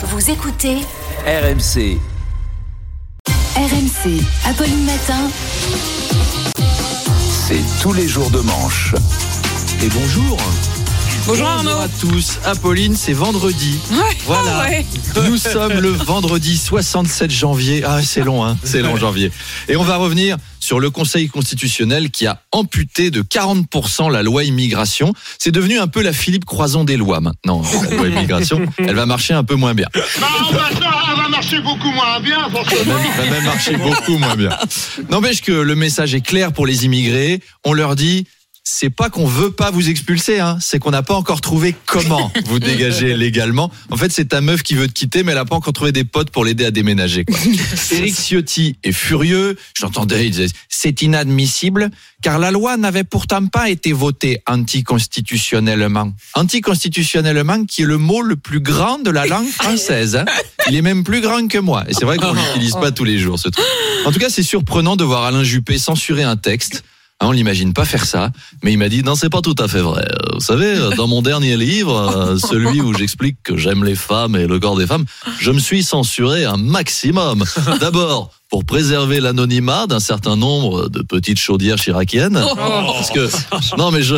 Vous écoutez RMC. RMC, Apolline Matin. C'est tous les jours de manche. Et bonjour. Bonjour Arnaud. à tous. Apolline, c'est vendredi. Voilà. ouais. Nous sommes le vendredi 67 janvier. Ah, c'est long, hein. C'est long, janvier. Et on va revenir sur le Conseil constitutionnel qui a amputé de 40% la loi immigration. C'est devenu un peu la Philippe Croison des lois maintenant. La loi immigration, elle va marcher un peu moins bien. Bah, elle va marcher beaucoup moins bien, forcément. même, va même marcher beaucoup moins bien. N'empêche que le message est clair pour les immigrés. On leur dit. C'est pas qu'on veut pas vous expulser, hein. c'est qu'on n'a pas encore trouvé comment vous dégager légalement. En fait, c'est ta meuf qui veut te quitter, mais elle a pas encore trouvé des potes pour l'aider à déménager. Quoi. Éric Ciotti est furieux. J'entendais, il disait c'est inadmissible car la loi n'avait pourtant pas été votée anticonstitutionnellement. Anticonstitutionnellement, qui est le mot le plus grand de la langue française. hein. Il est même plus grand que moi. Et c'est vrai qu'on l'utilise pas tous les jours, ce truc. En tout cas, c'est surprenant de voir Alain Juppé censurer un texte. Hein, on l'imagine pas faire ça, mais il m'a dit non, c'est pas tout à fait vrai. Vous savez, dans mon dernier livre, euh, celui où j'explique que j'aime les femmes et le corps des femmes, je me suis censuré un maximum. D'abord pour préserver l'anonymat d'un certain nombre de petites chaudières chiraciennes, parce que non, mais je.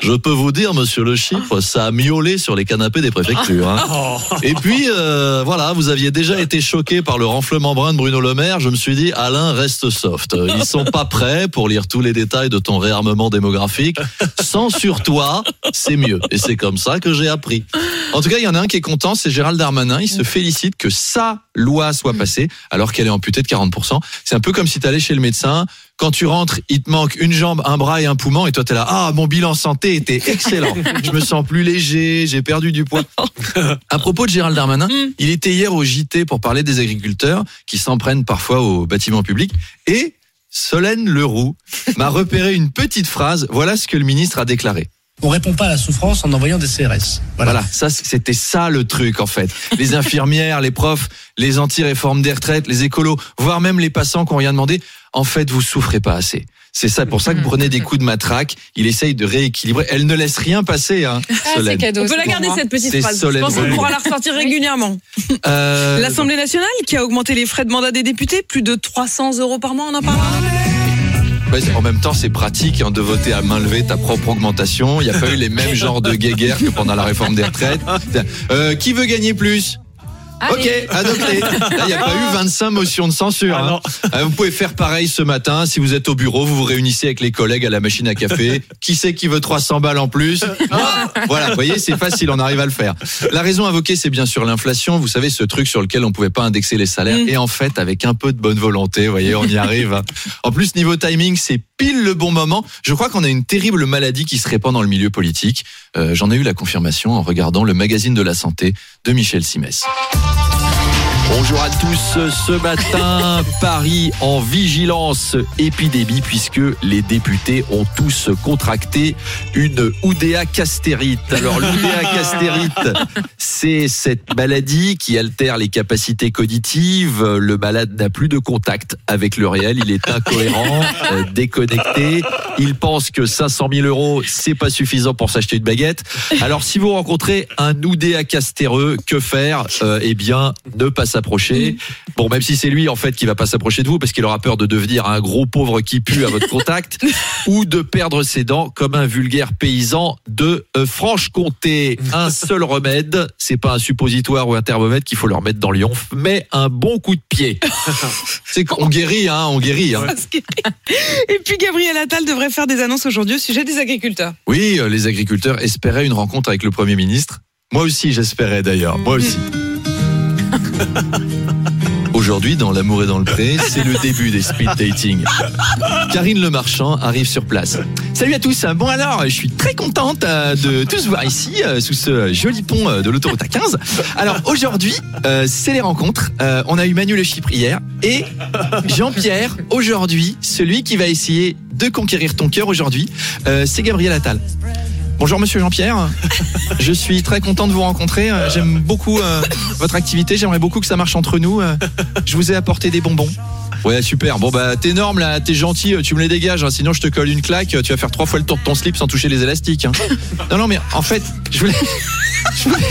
Je peux vous dire, monsieur le chiffre, ça a miaulé sur les canapés des préfectures. hein. Et puis, euh, voilà, vous aviez déjà été choqué par le renflement brun de Bruno Le Maire. Je me suis dit, Alain, reste soft. Ils sont pas prêts pour lire tous les détails de ton réarmement démographique. Censure-toi, c'est mieux. Et c'est comme ça que j'ai appris. En tout cas, il y en a un qui est content, c'est Gérald Darmanin. Il se félicite que sa loi soit passée, alors qu'elle est amputée de 40%. C'est un peu comme si tu allais chez le médecin. Quand tu rentres, il te manque une jambe, un bras et un poumon, et toi t'es là, ah, mon bilan santé était excellent. Je me sens plus léger, j'ai perdu du poids. À propos de Gérald Darmanin, il était hier au JT pour parler des agriculteurs qui s'en prennent parfois au bâtiment public, et Solène Leroux m'a repéré une petite phrase. Voilà ce que le ministre a déclaré. On répond pas à la souffrance en envoyant des CRS. Voilà, ça c'était ça le truc en fait. Les infirmières, les profs, les anti-réformes des retraites, les écolos, voire même les passants qui ont rien demandé, en fait vous souffrez pas assez. C'est ça pour ça que vous prenez des coups de matraque. Il essaye de rééquilibrer. Elle ne laisse rien passer, hein, Ah, cadeau. On peut la garder moi. cette petite phrase. Solène Je pense qu'on pourra la ressortir régulièrement. Euh, L'Assemblée nationale qui a augmenté les frais de mandat des députés, plus de 300 euros par mois, on en parlera. Ouais, en même temps, c'est pratique hein, de voter à main levée ta propre augmentation. Il n'y a pas eu les mêmes genres de guéguerres que pendant la réforme des retraites. Euh, qui veut gagner plus? Ok, adopté. Là, il n'y a pas eu 25 motions de censure. hein. Euh, Vous pouvez faire pareil ce matin. Si vous êtes au bureau, vous vous réunissez avec les collègues à la machine à café. Qui c'est qui veut 300 balles en plus. Voilà, vous voyez, c'est facile, on arrive à le faire. La raison invoquée, c'est bien sûr l'inflation. Vous savez, ce truc sur lequel on pouvait pas indexer les salaires. Et en fait, avec un peu de bonne volonté, vous voyez, on y arrive. En plus, niveau timing, c'est pile le bon moment. Je crois qu'on a une terrible maladie qui se répand dans le milieu politique. Euh, J'en ai eu la confirmation en regardant le magazine de la santé de Michel Simès. Bonjour à tous. Ce matin, Paris en vigilance épidémie puisque les députés ont tous contracté une Oudéa castérite. Alors l'Oudéa castérite, c'est cette maladie qui altère les capacités cognitives. Le malade n'a plus de contact avec le réel. Il est incohérent, euh, déconnecté. Il pense que 500 000 euros, c'est pas suffisant pour s'acheter une baguette. Alors si vous rencontrez un Oudéa castéreux, que faire? Euh, Eh bien, ne pas s'approcher. Bon, même si c'est lui en fait qui va pas s'approcher de vous parce qu'il aura peur de devenir un gros pauvre qui pue à votre contact ou de perdre ses dents comme un vulgaire paysan de euh, Franche-Comté. Un seul remède, c'est pas un suppositoire ou un thermomètre qu'il faut leur mettre dans l'ionf, mais un bon coup de pied. C'est qu'on guérit, hein, on guérit. Hein. Et puis Gabriel Attal devrait faire des annonces aujourd'hui au sujet des agriculteurs. Oui, euh, les agriculteurs espéraient une rencontre avec le Premier ministre. Moi aussi, j'espérais d'ailleurs. Moi aussi. Aujourd'hui, dans L'amour et dans le pré, c'est le début des speed dating. Karine Le Marchand arrive sur place. Salut à tous. Bon alors, je suis très contente euh, de tous voir ici, euh, sous ce joli pont euh, de l'autoroute A15. Alors aujourd'hui, c'est les rencontres. On a eu Manu Le hier et Jean-Pierre aujourd'hui, celui qui va essayer de conquérir ton cœur aujourd'hui, c'est Gabriel Attal. Bonjour Monsieur Jean-Pierre, je suis très content de vous rencontrer. Euh, J'aime beaucoup euh, votre activité, j'aimerais beaucoup que ça marche entre nous. Euh, Je vous ai apporté des bonbons. Ouais, super. Bon, bah, t'es énorme là, t'es gentil, tu me les dégages, hein, sinon je te colle une claque, tu vas faire trois fois le tour de ton slip sans toucher les élastiques. hein. Non, non, mais en fait, je voulais. Je voulais,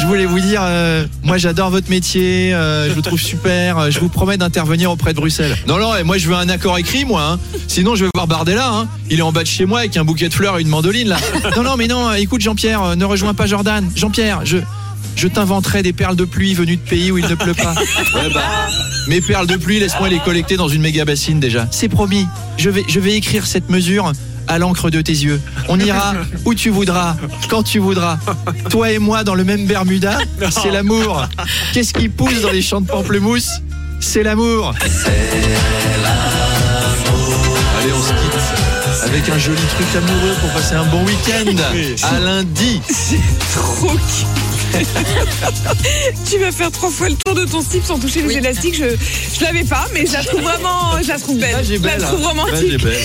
Je voulais vous dire, euh, moi j'adore votre métier, euh, je vous trouve super, euh, je vous promets d'intervenir auprès de Bruxelles. Non, non, et moi je veux un accord écrit, moi. hein. Sinon je vais voir Bardella, hein. il est en bas de chez moi avec un bouquet de fleurs et une mandoline là. Non, non, mais non, écoute Jean-Pierre, ne rejoins pas Jordan. Jean-Pierre, je, je t'inventerai des perles de pluie venues de pays où il ne pleut pas. Ouais, bah, mes perles de pluie, laisse-moi les collecter dans une méga bassine déjà. C'est promis, je vais, je vais écrire cette mesure à l'encre de tes yeux. On ira où tu voudras, quand tu voudras. Toi et moi dans le même Bermuda, c'est l'amour. Qu'est-ce qui pousse dans les champs de pamplemousse C'est l'amour. Allez, on se quitte avec un joli truc amoureux pour passer un bon week-end. À lundi. Trop cute. tu vas faire trois fois le tour de ton slip sans toucher les élastiques. Je, je l'avais pas, mais je la trouve vraiment, je la trouve belle. Là, je la trouve hein. Là, romantique.